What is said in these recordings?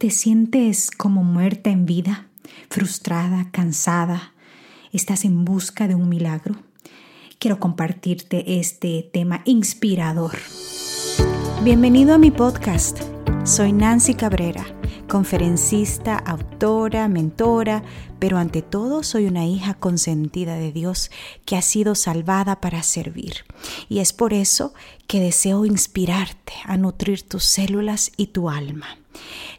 ¿Te sientes como muerta en vida, frustrada, cansada? ¿Estás en busca de un milagro? Quiero compartirte este tema inspirador. Bienvenido a mi podcast. Soy Nancy Cabrera conferencista, autora, mentora, pero ante todo soy una hija consentida de Dios que ha sido salvada para servir. Y es por eso que deseo inspirarte a nutrir tus células y tu alma.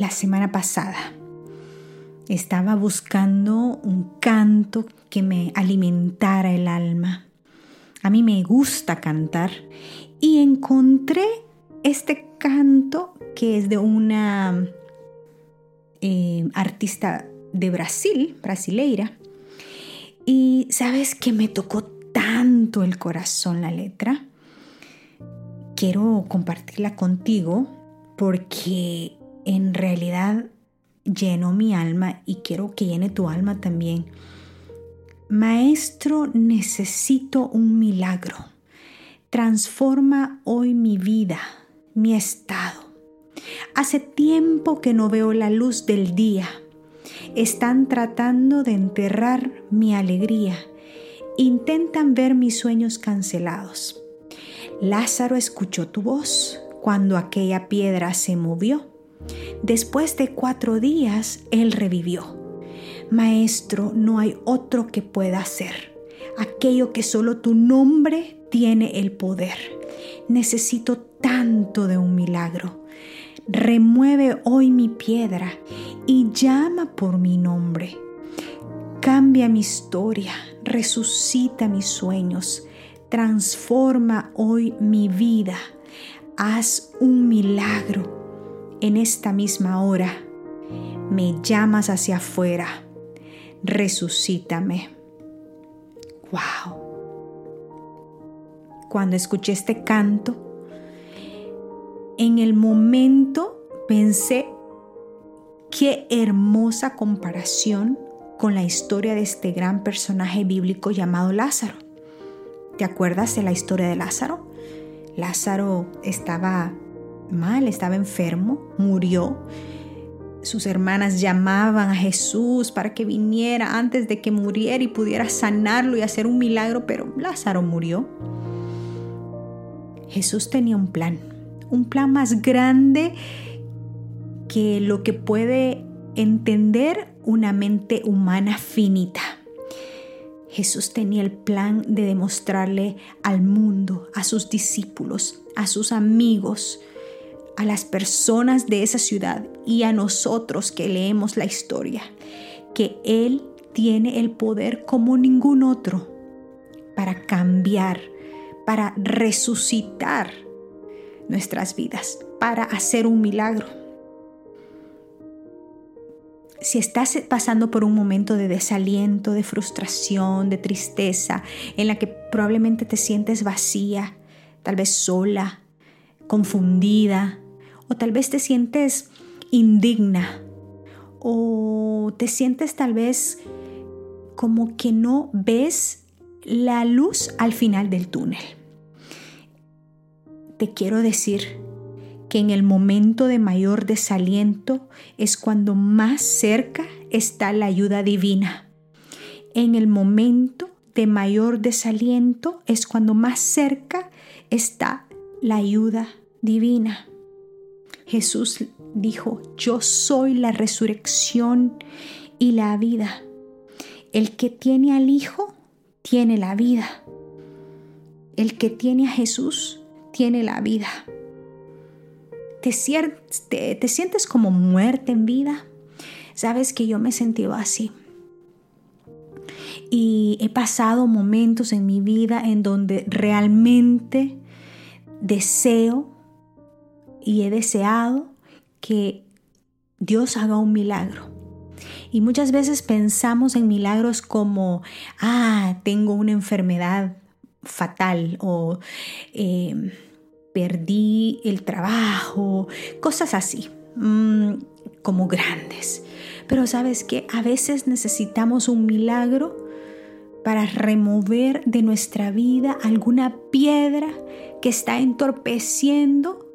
la semana pasada estaba buscando un canto que me alimentara el alma a mí me gusta cantar y encontré este canto que es de una eh, artista de Brasil, brasileira. Y sabes que me tocó tanto el corazón la letra. Quiero compartirla contigo porque en realidad llenó mi alma y quiero que llene tu alma también Maestro, necesito un milagro. Transforma hoy mi vida, mi estado. Hace tiempo que no veo la luz del día. Están tratando de enterrar mi alegría. Intentan ver mis sueños cancelados. Lázaro escuchó tu voz cuando aquella piedra se movió. Después de cuatro días, él revivió. Maestro, no hay otro que pueda hacer. Aquello que solo tu nombre tiene el poder. Necesito tanto de un milagro. Remueve hoy mi piedra y llama por mi nombre. Cambia mi historia, resucita mis sueños, transforma hoy mi vida. Haz un milagro en esta misma hora. Me llamas hacia afuera resucítame. ¡Wow! Cuando escuché este canto, en el momento pensé, qué hermosa comparación con la historia de este gran personaje bíblico llamado Lázaro. ¿Te acuerdas de la historia de Lázaro? Lázaro estaba mal, estaba enfermo, murió sus hermanas llamaban a Jesús para que viniera antes de que muriera y pudiera sanarlo y hacer un milagro, pero Lázaro murió. Jesús tenía un plan, un plan más grande que lo que puede entender una mente humana finita. Jesús tenía el plan de demostrarle al mundo, a sus discípulos, a sus amigos, a las personas de esa ciudad y a nosotros que leemos la historia, que Él tiene el poder como ningún otro para cambiar, para resucitar nuestras vidas, para hacer un milagro. Si estás pasando por un momento de desaliento, de frustración, de tristeza, en la que probablemente te sientes vacía, tal vez sola, confundida, o tal vez te sientes indigna o te sientes tal vez como que no ves la luz al final del túnel. Te quiero decir que en el momento de mayor desaliento es cuando más cerca está la ayuda divina. En el momento de mayor desaliento es cuando más cerca está la ayuda divina. Jesús dijo, yo soy la resurrección y la vida. El que tiene al Hijo tiene la vida. El que tiene a Jesús tiene la vida. ¿Te, te, sientes como muerte en vida? Sabes que yo me he sentido así. Y he pasado momentos en mi vida en donde realmente deseo y he deseado que Dios haga un milagro. Y muchas veces pensamos en milagros como, ah, tengo una enfermedad fatal o eh, perdí el trabajo, cosas así, mm, como grandes. Pero sabes que a veces necesitamos un milagro para remover de nuestra vida alguna piedra que está entorpeciendo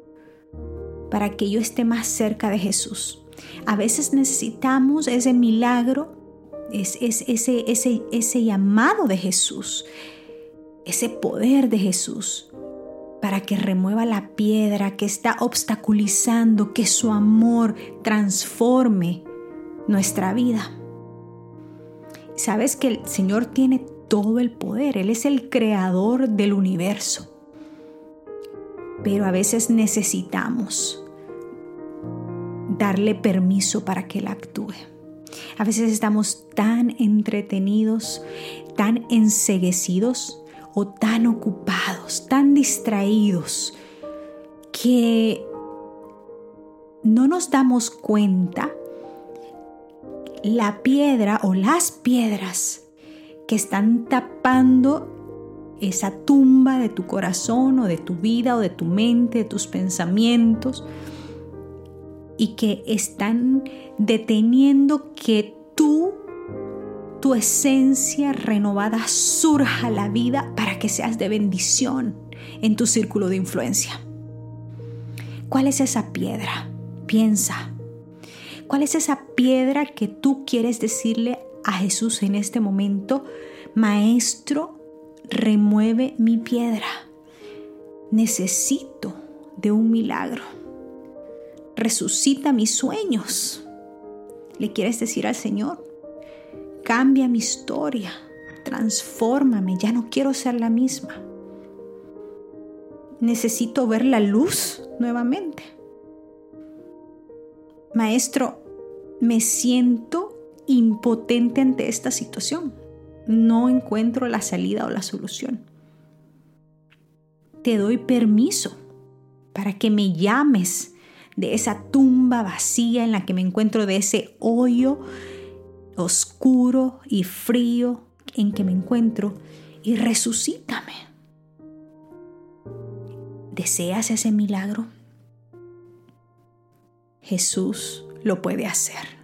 para que yo esté más cerca de Jesús. A veces necesitamos ese milagro, es, ese, ese, ese llamado de Jesús, ese poder de Jesús para que remueva la piedra que está obstaculizando que su amor transforme nuestra vida. Sabes que el Señor tiene todo el poder, Él es el creador del universo. Pero a veces necesitamos darle permiso para que Él actúe. A veces estamos tan entretenidos, tan enseguecidos o tan ocupados, tan distraídos, que no nos damos cuenta la piedra o las piedras que están tapando esa tumba de tu corazón o de tu vida o de tu mente, de tus pensamientos y que están deteniendo que tú, tu esencia renovada surja a la vida para que seas de bendición en tu círculo de influencia. ¿Cuál es esa piedra? Piensa, ¿Cuál es esa piedra que tú quieres decirle a Jesús en este momento? Maestro, remueve mi piedra. Necesito de un milagro. Resucita mis sueños. ¿Le quieres decir al Señor? Cambia mi historia. Transfórmame. Ya no quiero ser la misma. Necesito ver la luz nuevamente. Maestro, me siento impotente ante esta situación. No encuentro la salida o la solución. Te doy permiso para que me llames de esa tumba vacía en la que me encuentro, de ese hoyo oscuro y frío en que me encuentro, y resucítame. ¿Deseas ese milagro? Jesús lo puede hacer.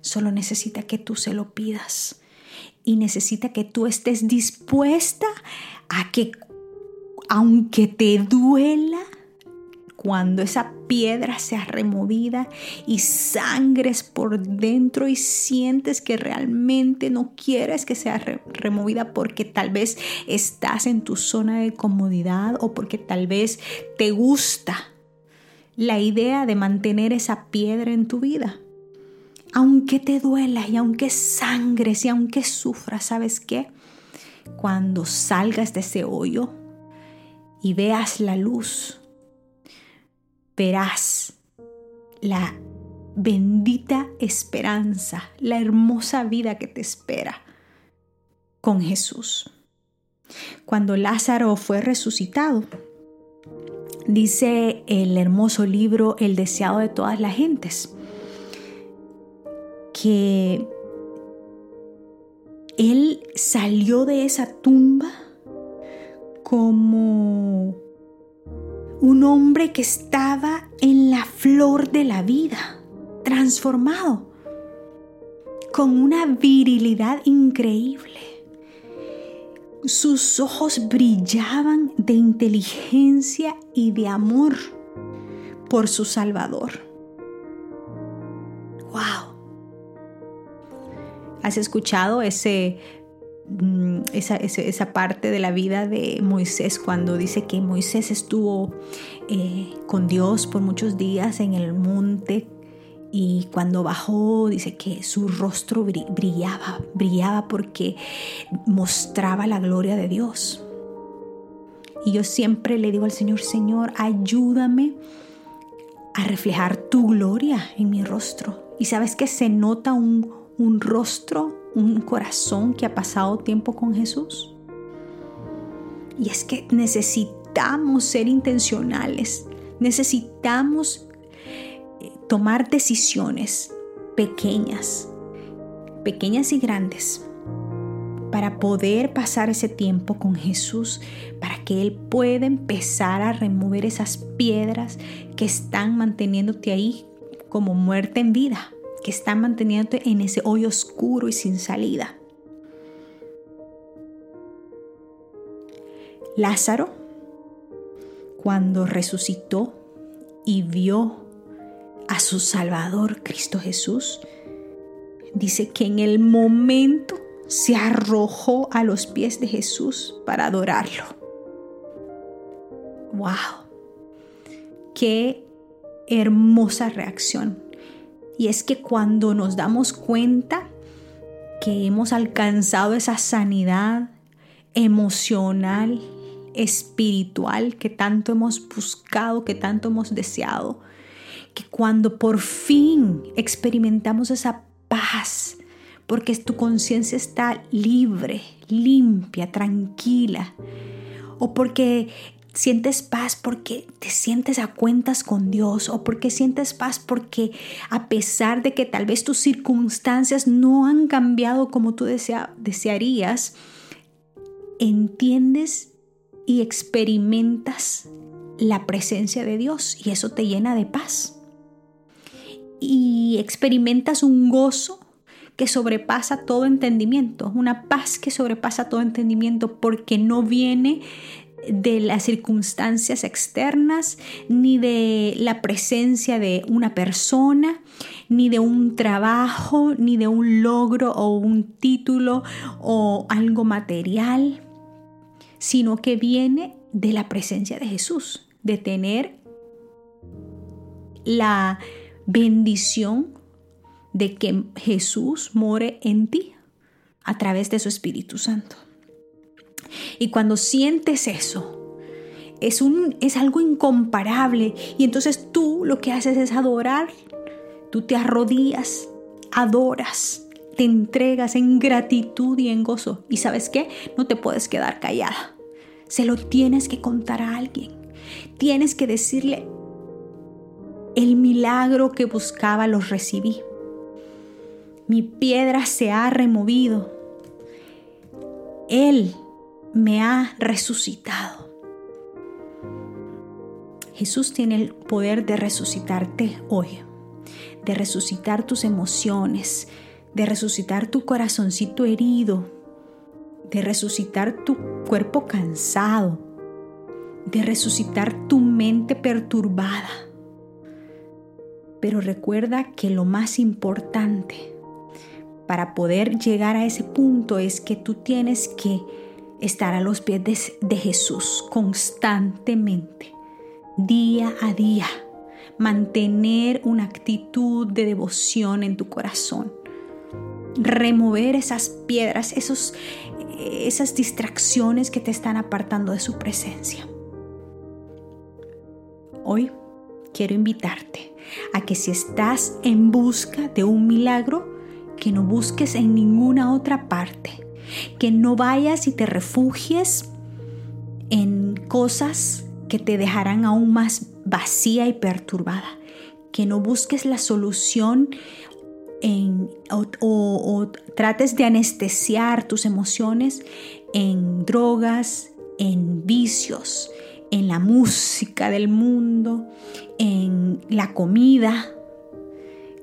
Solo necesita que tú se lo pidas y necesita que tú estés dispuesta a que, aunque te duela, cuando esa piedra sea removida y sangres por dentro y sientes que realmente no quieres que sea removida porque tal vez estás en tu zona de comodidad o porque tal vez te gusta la idea de mantener esa piedra en tu vida. Aunque te duela y aunque sangres y aunque sufras, ¿sabes qué? Cuando salgas de ese hoyo y veas la luz, verás la bendita esperanza, la hermosa vida que te espera con Jesús. Cuando Lázaro fue resucitado, Dice el hermoso libro El deseado de todas las gentes, que él salió de esa tumba como un hombre que estaba en la flor de la vida, transformado, con una virilidad increíble sus ojos brillaban de inteligencia y de amor por su Salvador. ¿Has escuchado ese, mm, esa, parte de la vida de Moisés cuando dice que Moisés estuvo eh, con Dios por muchos días en el monte y cuando bajó dice que su rostro brillaba, brillaba porque mostraba la gloria de Dios. Y yo siempre le digo al Señor, Señor, ayúdame a reflejar tu gloria en mi rostro. Y sabes que se nota un, un rostro, un corazón que ha pasado tiempo con Jesús. Y es que necesitamos ser intencionales, necesitamos tomar decisiones pequeñas, pequeñas y grandes, para poder pasar ese tiempo con Jesús, para que Él pueda empezar a remover esas piedras que están manteniéndote ahí como muerte en vida, que están manteniéndote en ese hoyo oscuro y sin salida. Lázaro, cuando resucitó y vio a su Salvador Cristo Jesús, dice que en el momento se arrojó a los pies de Jesús para adorarlo. ¡Wow! ¡Qué hermosa reacción! Y es que cuando nos damos cuenta que hemos alcanzado esa sanidad emocional, espiritual que tanto hemos buscado, que tanto hemos deseado, que cuando por fin experimentamos esa paz, porque tu conciencia está libre, limpia, tranquila, o porque sientes paz porque te sientes a cuentas con Dios o porque sientes paz porque a pesar de que tal vez tus circunstancias no han cambiado como tú desearías, entiendes y experimentas la presencia de Dios y eso te llena de paz. Y experimentas un gozo que sobrepasa todo entendimiento, una paz que sobrepasa todo entendimiento porque no viene de las circunstancias externas, ni de la presencia de una persona, ni de un trabajo, ni de un logro o un título o algo material, sino que viene de la presencia de Jesús, de tener la bendición de que Jesús more en ti a través de su Espíritu Santo. Y cuando sientes eso, es, un, es algo incomparable. Y entonces tú lo que haces es adorar. Tú te arrodillas, adoras, te entregas en gratitud y en gozo. ¿Y sabes qué? No te puedes quedar callada. Se lo tienes que contar a alguien. Tienes que decirle, el milagro que buscaba lo recibí. Mi piedra se ha removido. Él me ha resucitado. Jesús tiene el poder de resucitarte hoy, de resucitar tus emociones, de resucitar tu corazoncito herido, de resucitar tu cuerpo cansado, de resucitar tu mente perturbada. Pero recuerda que lo más importante para poder llegar a ese punto es que tú tienes que estar a los pies de, Jesús constantemente, día a día, mantener una actitud de devoción en tu corazón, remover esas piedras, esos, esas distracciones que te están apartando de su presencia. Hoy quiero invitarte a que si estás en busca de un milagro, que no busques en ninguna otra parte, que no vayas y te refugies en cosas que te dejarán aún más vacía y perturbada, que no busques la solución en, o, o trates de anestesiar tus emociones en drogas, en vicios, en la música del mundo, en la comida,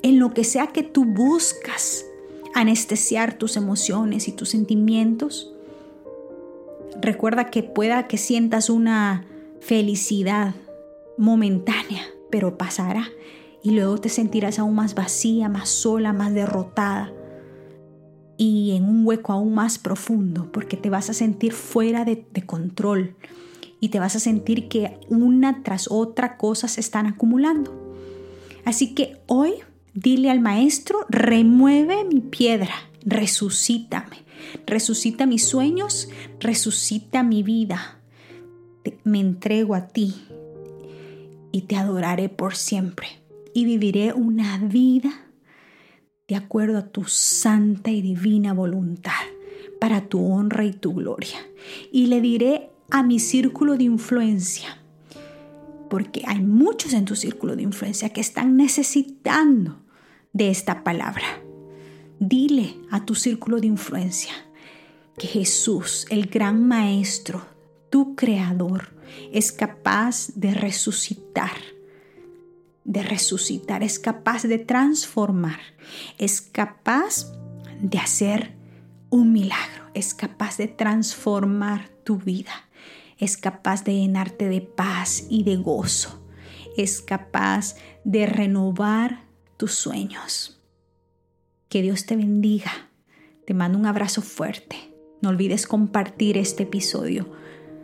en lo que sea que tú buscas anestesiar tus emociones y tus sentimientos. Recuerda que pueda que sientas una felicidad momentánea, pero pasará y luego te sentirás aún más vacía, más sola, más derrotada y en un hueco aún más profundo porque te vas a sentir fuera de, control y te vas a sentir que una tras otra cosas se están acumulando. Así que hoy Dile al maestro, remueve mi piedra, resucítame, resucita mis sueños, resucita mi vida. me entrego a ti y te adoraré por siempre y viviré una vida de acuerdo a tu santa y divina voluntad, para tu honra y tu gloria. Y le diré a mi círculo de influencia porque hay muchos en tu círculo de influencia que están necesitando de esta palabra. Dile a tu círculo de influencia que Jesús, el gran maestro, tu creador, es capaz de resucitar, de resucitar, es capaz de transformar, es capaz de hacer un milagro, es capaz de transformar tu vida, es capaz de llenarte de paz y de gozo, es capaz de renovar tus sueños. Que Dios te bendiga. Te mando un abrazo fuerte. No olvides compartir este episodio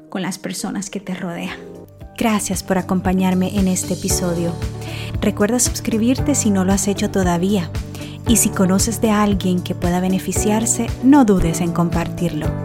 con las personas que te rodean. Gracias por acompañarme en este episodio. Recuerda suscribirte si no lo has hecho todavía. Y si conoces de alguien que pueda beneficiarse, no dudes en compartirlo.